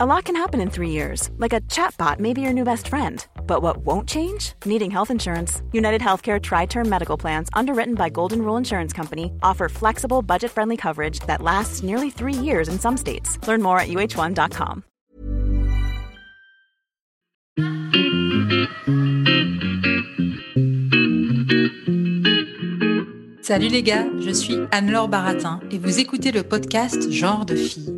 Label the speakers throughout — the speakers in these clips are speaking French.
Speaker 1: A lot can happen in three years, like a chatbot may be your new best friend. But what won't change? Needing health insurance. United Healthcare Tri Term Medical Plans, underwritten by Golden Rule Insurance Company, offer flexible, budget friendly coverage that lasts nearly three years in some states. Learn more at uh1.com.
Speaker 2: Salut les gars, je suis Anne-Laure Baratin et vous écoutez le podcast Genre de fille.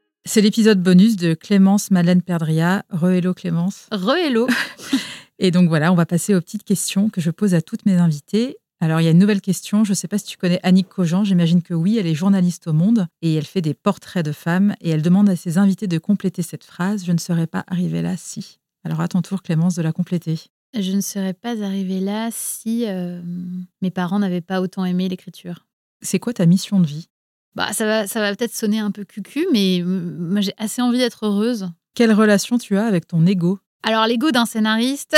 Speaker 3: c'est l'épisode bonus de Clémence Madeleine Perdria. Re-hello Clémence.
Speaker 4: Re-hello.
Speaker 3: Et donc voilà, on va passer aux petites questions que je pose à toutes mes invitées. Alors il y a une nouvelle question, je ne sais pas si tu connais Annick Cogent, j'imagine que oui, elle est journaliste au Monde et elle fait des portraits de femmes et elle demande à ses invités de compléter cette phrase, je ne serais pas arrivée là si. Alors à ton tour Clémence de la compléter.
Speaker 4: Je ne serais pas arrivée là si euh, mes parents n'avaient pas autant aimé l'écriture.
Speaker 3: C'est quoi ta mission de vie?
Speaker 4: Bah, ça va, ça va peut-être sonner un peu cucu, mais moi j'ai assez envie d'être heureuse.
Speaker 3: Quelle relation tu as avec ton ego?
Speaker 4: Alors l'ego d'un scénariste,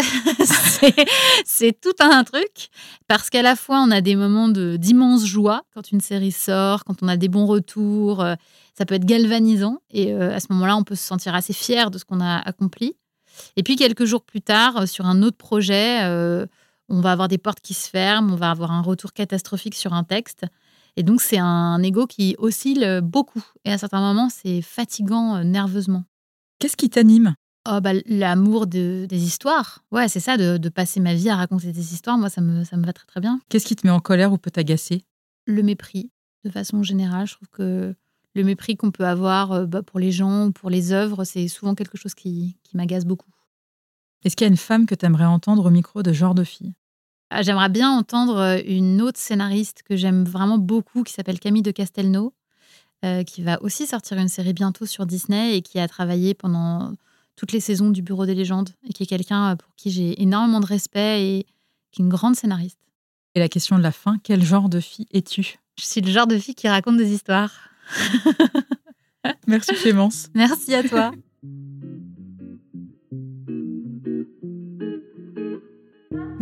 Speaker 4: c'est tout un truc parce qu'à la fois on a des moments d'immense joie quand une série sort, quand on a des bons retours, euh, ça peut être galvanisant et euh, à ce moment-là on peut se sentir assez fier de ce qu'on a accompli. Et puis quelques jours plus tard, euh, sur un autre projet, on va avoir des portes qui se ferment, on va avoir un retour catastrophique sur un texte. Et donc, c'est un ego qui oscille beaucoup. Et à certains moments, c'est fatigant euh, nerveusement.
Speaker 3: Qu'est-ce qui t'anime?
Speaker 4: Oh, bah, L'amour de, des histoires. Ouais, c'est ça, de, passer ma vie à raconter des histoires. Moi, ça me, ça me va très, très bien.
Speaker 3: Qu'est-ce qui te met en colère ou peut t'agacer?
Speaker 4: Le mépris, de façon générale. Je trouve que le mépris qu'on peut avoir euh, bah, pour les gens ou pour les œuvres, c'est souvent quelque chose qui, qui m'agace beaucoup.
Speaker 3: Est-ce qu'il y a une femme que tu aimerais entendre au micro de genre de fille?
Speaker 4: J'aimerais bien entendre euh, une autre scénariste que j'aime vraiment beaucoup, qui s'appelle Camille de Castelnau, euh, qui va aussi sortir une série bientôt sur Disney et qui a travaillé pendant toutes les saisons du Bureau des légendes et qui est quelqu'un euh, pour qui j'ai énormément de respect et qui est une grande scénariste.
Speaker 3: Et la question de la fin, quel genre de fille es-tu?
Speaker 4: Je suis le genre de fille qui raconte des histoires.
Speaker 3: Merci Clémence.
Speaker 4: Merci à toi.